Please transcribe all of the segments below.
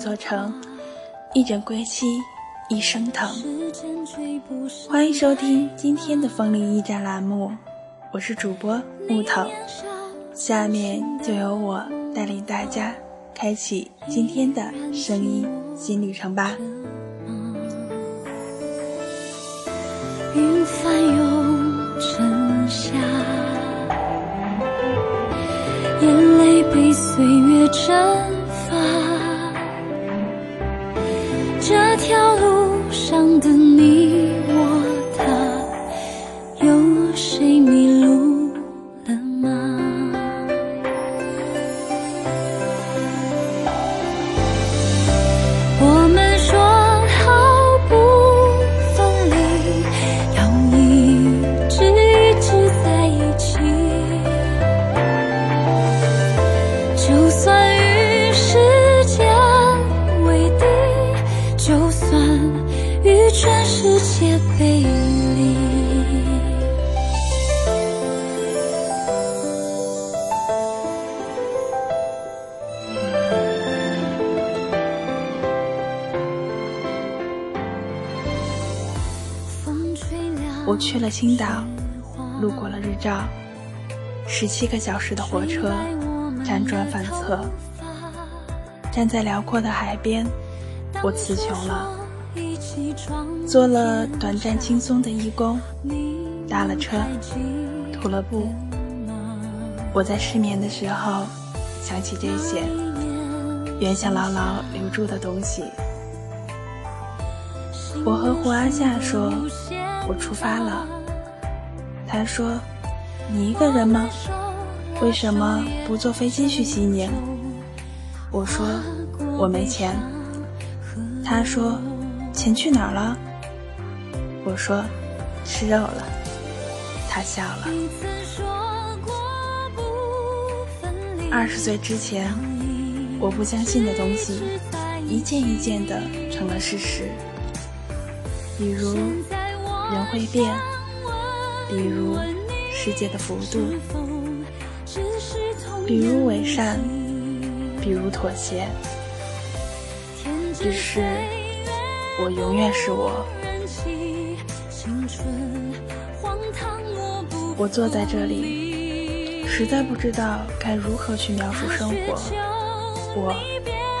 心一座城，一枕归期一生疼。欢迎收听今天的风铃驿站栏目，我是主播木头，下面就由我带领大家开启今天的声音新旅程吧。云翻涌成夏，眼泪被岁月蒸你我去了青岛，路过了日照，十七个小时的火车，辗转反侧。站在辽阔的海边，我词穷了，做了短暂轻松的义工，搭了车，涂了布。我在失眠的时候想起这些，原想牢牢留住的东西。我和胡阿夏说，我出发了。他说：“你一个人吗？为什么不坐飞机去西宁？”我说：“我没钱。”他说：“钱去哪儿了？”我说：“吃肉了。”他笑了。二十岁之前，我不相信的东西，一件一件的成了事实。比如会变，比如世界的幅度，比如伪善，比如妥协。只是我永远是我。我坐在这里，实在不知道该如何去描述生活。我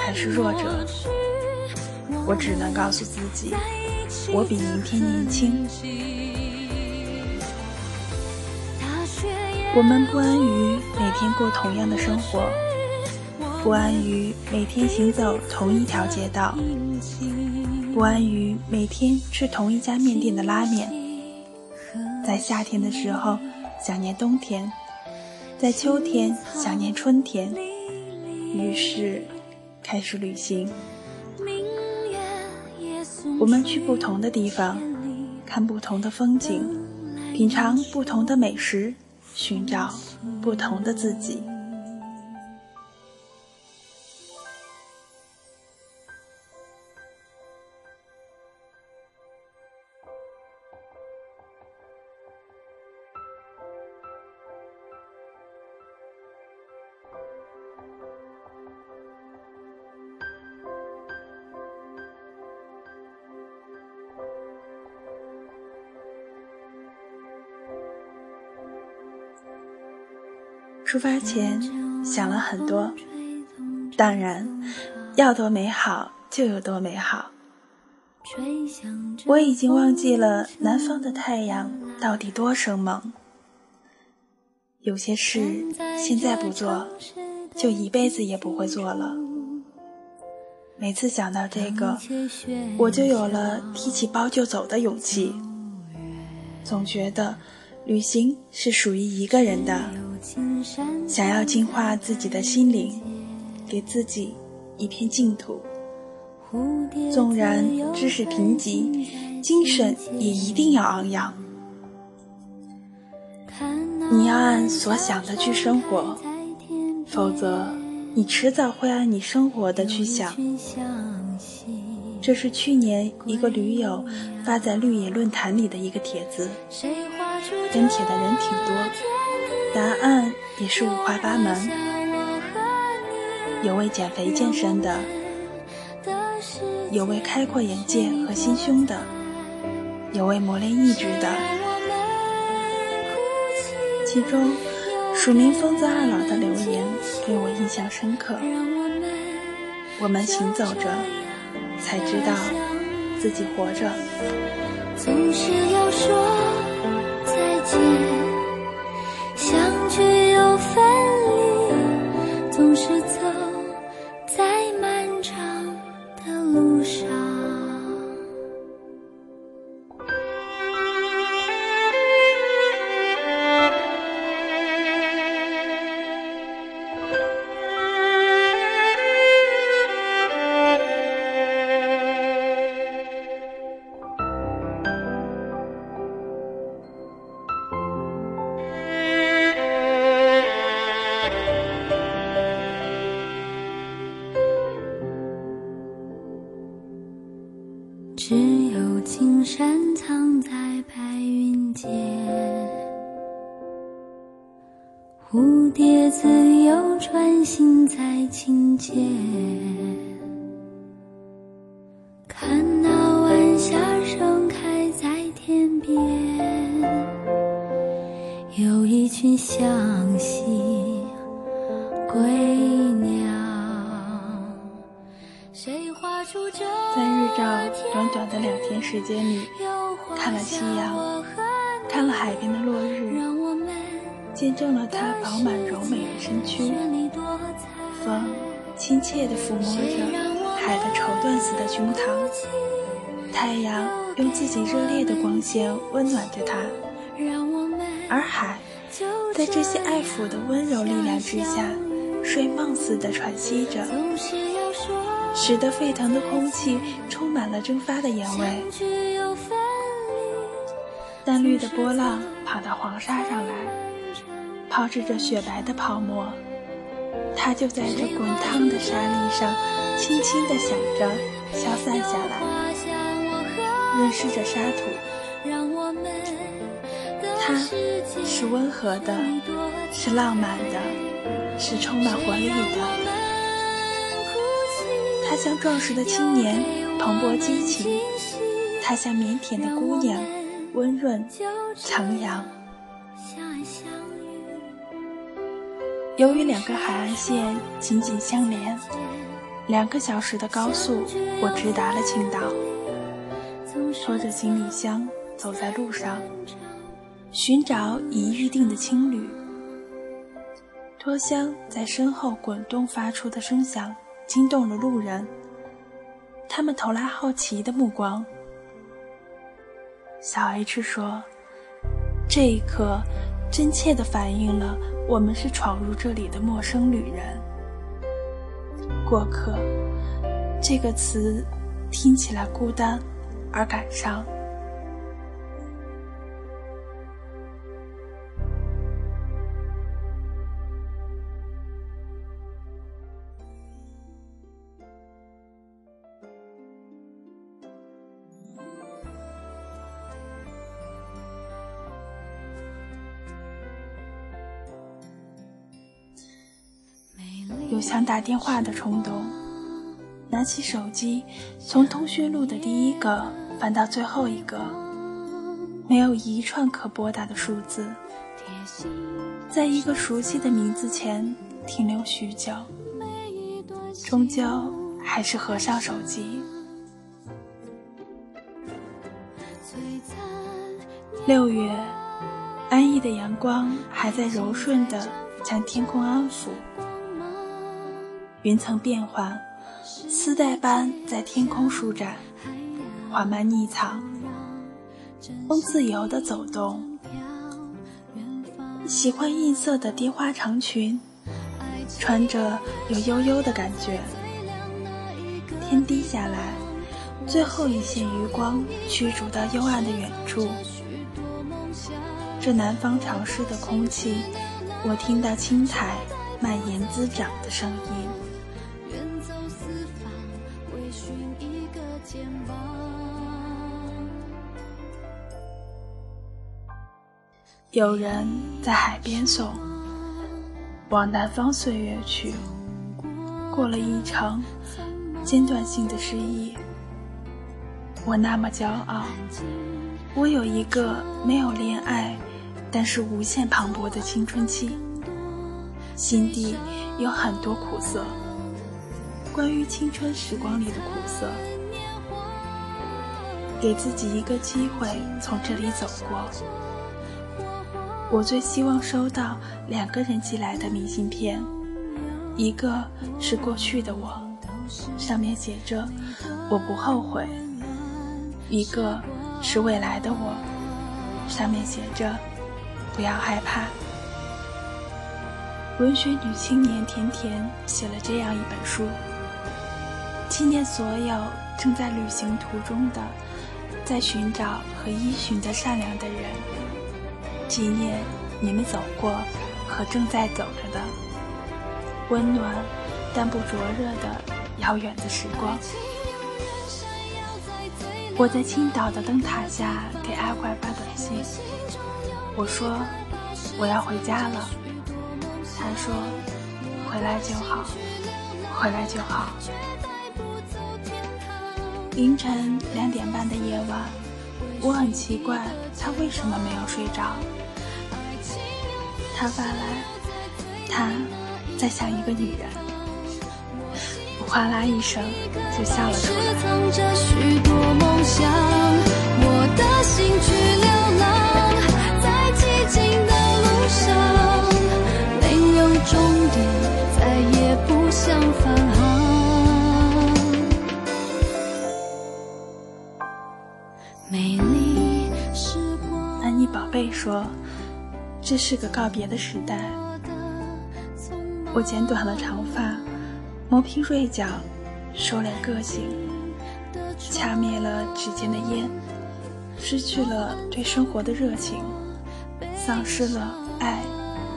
还是弱者，我只能告诉自己。我比明天年轻。我们不安于每天过同样的生活，不安于每天行走同一条街道，不安于每天吃同一家面店的拉面。在夏天的时候想念冬天，在秋天想念春天，于是开始旅行。我们去不同的地方，看不同的风景，品尝不同的美食，寻找不同的自己。出发前想了很多，当然，要多美好就有多美好。我已经忘记了南方的太阳到底多生猛。有些事现在不做，就一辈子也不会做了。每次想到这个，我就有了提起包就走的勇气。总觉得旅行是属于一个人的。想要净化自己的心灵，给自己一片净土。纵然知识贫瘠，精神也一定要昂扬。你要按所想的去生活，否则你迟早会按你生活的去想。这是去年一个驴友发在绿野论坛里的一个帖子，跟帖的人挺多，答案也是五花八门。有为减肥健身的，有为开阔眼界和心胸的，有为磨练意志的。其中，署名疯子二老的留言给我印象深刻。我们行走着，才知道自己活着。总是要说再见，向西归鸟。谁画出这在日照短短的两天时间里，看了夕阳，看了海边的落日，见证了它饱满柔美的身躯。风亲切地抚摸着海的绸缎似的胸膛，太阳用自己热烈的光线温暖着它，而海在这些爱抚的温柔力量之下，睡梦似的喘息着。使得沸腾的空气充满了蒸发的烟味。淡绿的波浪跑到黄沙上来，抛掷着雪白的泡沫。它就在这滚烫的沙砾上，轻轻地响着消散下来，润湿着沙土。它是温和的，是浪漫的，是充满活力的。他像壮实的青年，蓬勃激情；他像腼腆的姑娘，温润徜徉。由于两个海岸线紧紧相连，两个小时的高速，我直达了青岛。拖着行李箱走在路上，寻找已预定的青旅。拖箱在身后滚动发出的声响。惊动了路人，他们投来好奇的目光。小 H 说：“这一刻，真切地反映了我们是闯入这里的陌生旅人、过客。”这个词听起来孤单而感伤。有想打电话的冲动，拿起手机，从通讯录的第一个翻到最后一个，没有一串可拨打的数字，在一个熟悉的名字前停留许久，终究还是合上手机。六月，安逸的阳光还在柔顺地将天空安抚。云层变幻，丝带般在天空舒展，缓慢匿藏。风自由地走动。喜欢银色的蝶花长裙，穿着有悠悠的感觉。天低下来，最后一线余光驱逐到幽暗的远处。这南方潮湿的空气，我听到青苔蔓延滋长的声音。四方，为寻一个肩膀有人在海边送，往南方岁月去。过了一程间断性的失忆。我那么骄傲，我有一个没有恋爱，但是无限磅礴的青春期，心底有很多苦涩。关于青春时光里的苦涩，给自己一个机会从这里走过。我最希望收到两个人寄来的明信片，一个是过去的我，上面写着“我不后悔”；一个是未来的我，上面写着“不要害怕”。文学女青年甜甜写了这样一本书。纪念所有正在旅行途中的，在寻找和依循的善良的人，纪念你们走过和正在走着的温暖但不灼热的遥远的时光。我在青岛的灯塔下给阿怪发短信，我说我要回家了，他说回来就好，回来就好。凌晨两点半的夜晚，我很奇怪他为什么没有睡着。他发来，他在想一个女人。我哗啦一声就笑了出来。贝说：“这是个告别的时代。”我剪短了长发，磨平锐角，收敛个性，掐灭了指尖的烟，失去了对生活的热情，丧失了爱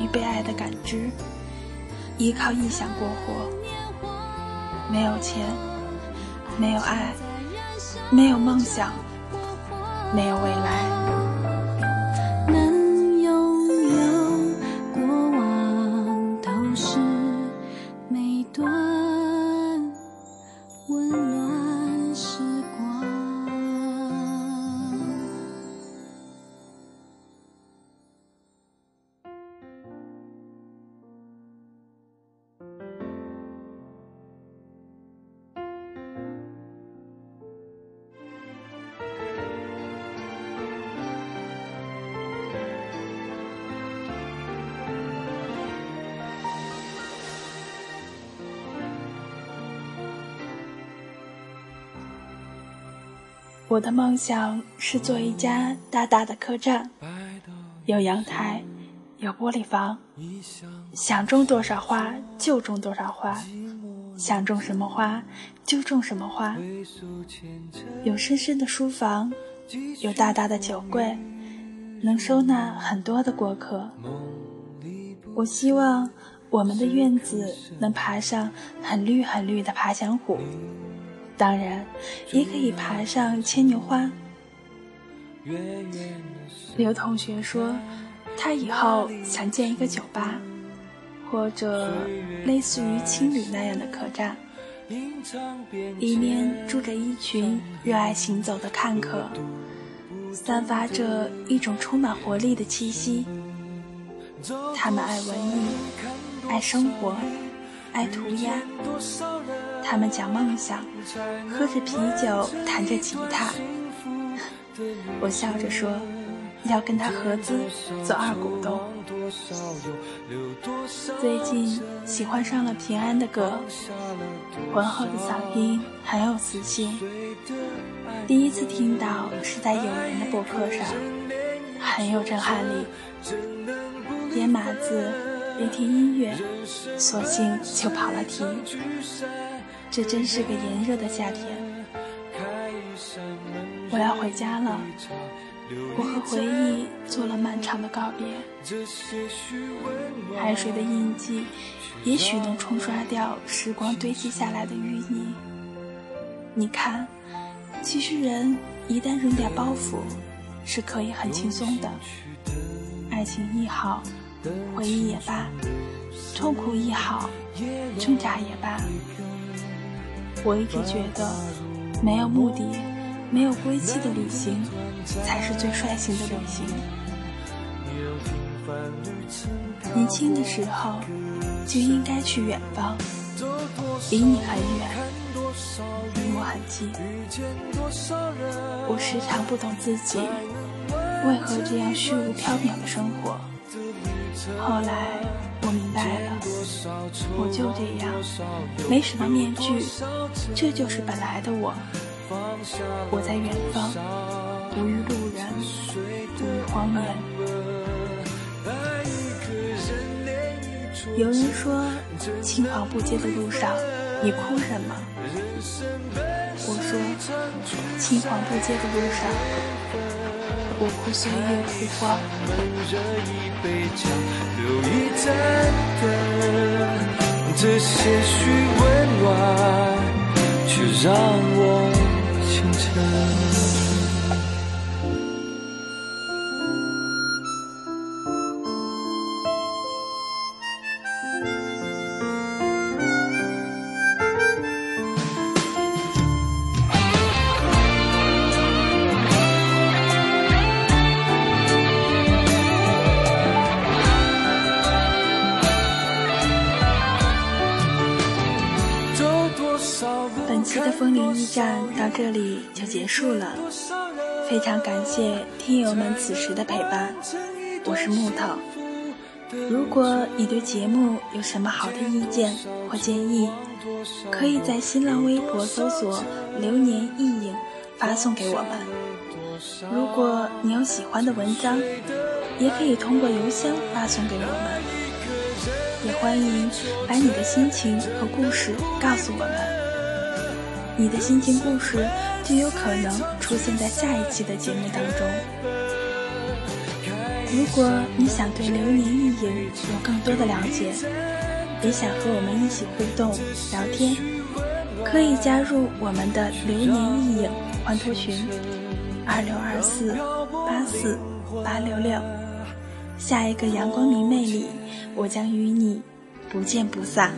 与被爱的感知，依靠臆想过活。没有钱，没有爱，没有梦想，没有未来。我的梦想是做一家大大的客栈，有阳台，有玻璃房，想种多少花就种多少花，想种什么花就种什么花。有深深的书房，有大大的酒柜，能收纳很多的过客。我希望我们的院子能爬上很绿很绿的爬墙虎。当然，也可以爬上牵牛花。刘同学说，他以后想建一个酒吧，或者类似于青旅那样的客栈，里面住着一群热爱行走的看客，散发着一种充满活力的气息。他们爱文艺，爱生活。爱涂鸦，他们讲梦想，喝着啤酒，弹着吉他。我笑着说，要跟他合资做二股东。最近喜欢上了平安的歌，浑厚的嗓音很有磁性。第一次听到是在友人的博客上，很有震撼力。点码字。没听音乐，索性就跑了题。这真是个炎热的夏天。我要回家了，我和回忆做了漫长的告别。海水的印记，也许能冲刷掉时光堆积下来的淤泥。你看，其实人一旦扔掉包袱，是可以很轻松的。爱情亦好。回忆也罢，痛苦亦好，挣扎也罢。我一直觉得，没有目的、没有归期的旅行，才是最率性的旅行。年轻的时候，就应该去远方，离你很远，离我很近。我时常不懂自己为何这样虚无缥缈的生活。后来我明白了，我就这样，没什么面具，这就是本来的我。我在远方，无与路人，无与荒原。有人说，青黄不接的路上，你哭什么？我说，青黄不接的路上。我哭岁月枯黄，这一杯酒，留一盏灯，这些许温暖，却让我虔诚。本期的风铃驿站到这里就结束了，非常感谢听友们此时的陪伴，我是木头。如果你对节目有什么好的意见或建议，可以在新浪微博搜索“流年意影”发送给我们。如果你有喜欢的文章，也可以通过邮箱发送给我们。也欢迎把你的心情和故事告诉我们。你的心情故事就有可能出现在下一期的节目当中。如果你想对流年一影有更多的了解，也想和我们一起互动聊天，可以加入我们的流年一影欢脱群：二六二四八四八六六。下一个阳光明媚里，我将与你不见不散。